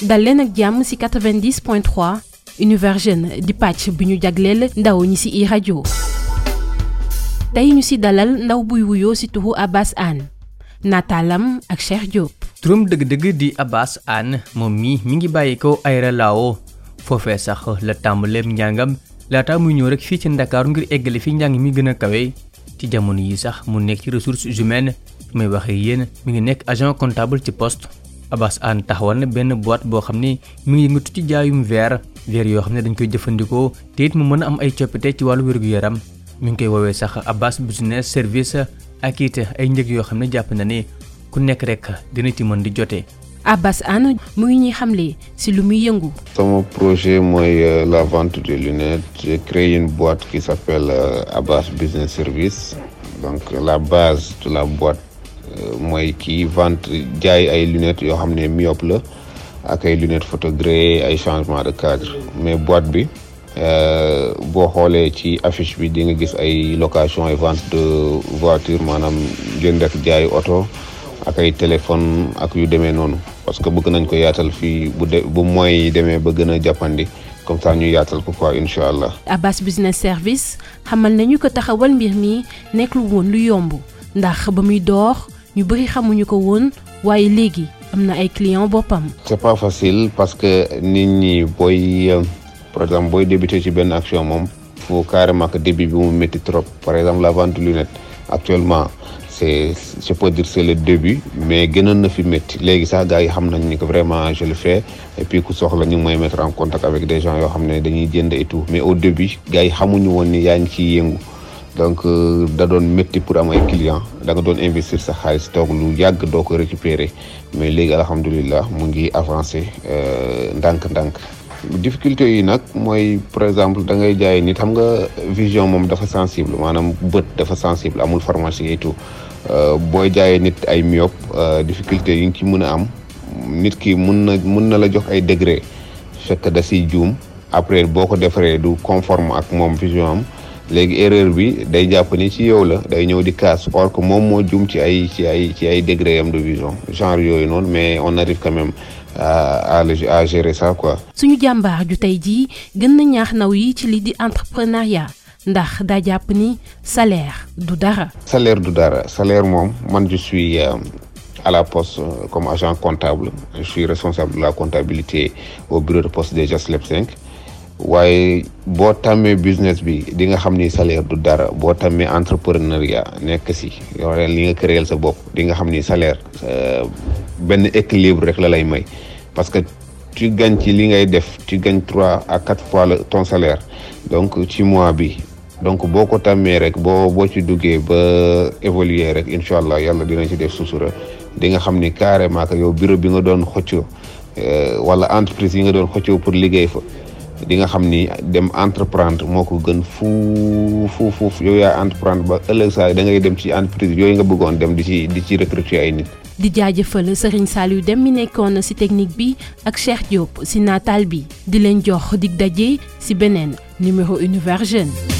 dal leen ak jàmm ci 90.3 Univers Jeune di pàcc bi ñu ndaw ñi ci i ñu dalal ndaw buy wuyoo ci turu Abbas Anne nataalam ak Cheikh Diop. turam di Abbas Anne moom mii mi ngi bàyyi ko Aéré Lao. Foofee sax la tàmbaleem njàngam laata muy ñëw rek ci ngir fi mi kawe. Ci jamono yi sax mu nekk ci ressources humaines may waxee yéen mi ngi nekk agent comptable ci poste Abbas Anne taxawal na benn boîte boo xam ne mi ngi yëngatu ci jaayum verre verre yoo xam ne dañ koy jëfandikoo te it mu mën a am ay coppite ci wàllu wér-gu-yaram mi ngi koy woowee sax Abbas business service ak it ay njëg yoo xam ne jàpp na ne ku nekk rek dina ci mën di jotee. Abbas Anne mu ngi ñuy xamle ci lu muy yëngu. sama projet mooy la vente de lunettes j'ai créé une boîte qui s'appelle Abbas business service donc la base de la boîte mooy kii vente jaay ay lunettes yoo xam ne myope la ak ay lunettes photogré ay changement de cadre. Mais boîte bi boo xoolee ci affiche bi di nga gis ay location ay vente de voiture maanaam jënd ak jaay oto ak ay téléphone ak yu demee noonu. Parce que bëgg nañ ko yaatal fii bu de bu mooy demee ba gën a jàppandi. Comme ça ñu yaatal ko quoi incha allah. Abbas business service xamal nañu ko taxawal mbir mi nekkul woon lu yomb. Ndax ba muy door ñu bëri xamuñu ko woon waaye léegi am na ay clients boppam. c'est pas facile parce que nit ñi booy par exemple booy débuter ci benn action moom faut carrément que début bi mu métti trop par exemple la vente de lunettes actuellement. c'est je peux dire c'est le début mais gënoon na fi métti léegi sax gars yi xam nañ ni que vraiment je le fais et puis ku soxla ñu ngi may mettre en contact avec des gens yoo xam ne dañuy jënd et tout mais au début gars yi xamuñu woon ni yaa ngi ciy yëngu donc da doon métti pour am ay client da nga doon investir sa xaalis toog lu yàgg doo ko récupérer mais léegi alhamdulilah mu ngi avancé ndànk-ndànk. difficulté yi nag mooy par exemple da ngay jaay nit xam nga vision moom dafa sensible maanaam bët dafa sensible amul pharmacie et tout. booy jaayee nit ay myope difficulté yi nga ci mën a am nit ki mun na mun na la jox ay degré fekk da siy juum après boo ko defaree du conforme ak moom vision am léegi erreur bi day jàpp ni ci yow la day ñëw di casse or que moom moo juum ci ay ci ay ci ay degré am de vision genre yooyu noonu mais on arrive quand même à à gérer ça quoi. suñu jàmbaar ju tey jii gën na ñaax ndaw yi ci li di entrepreneuriat. ndax daa jàpp ni salaire du dara. salaire du dara salaire moom man je suis à la poste comme agent comptable je suis responsable de la comptabilité au bureau de poste des JASLEP 5 waaye boo tàmmee business bi di nga xam ni salaire du dara. Boo tàmmee entrepreneuriat nekk si li nga créer sa bopp di nga xam ni salaire benn équilibre rek la lay may. Parce que tu gagnes ci li ngay def tu gagnes trois à quatre fois le ton salaire. Donc ci mois bi. donc boo ko tàmmee rek boo boo ci duggee ba évoluer rek incha allah yàlla dina ci def susura di nga xam ni carrément que yow bureau bi nga doon xëccoo wala entreprise yi nga doon xëccoo pour liggéey fa di nga xam ni dem entreprendre moo ko gën fu fuuf fu yow yaa entreprendre ba ëllëg saa da ngay dem ci entreprise yooyu nga bëggoon dem di ci di ci recruter ay nit. di jaajëfal Serigne Saliou Dem mi nekkoon ci technique bi ak Cheikh Diop ci nataal bi. Di leen jox dig daje ci beneen numéro Univers Jeune.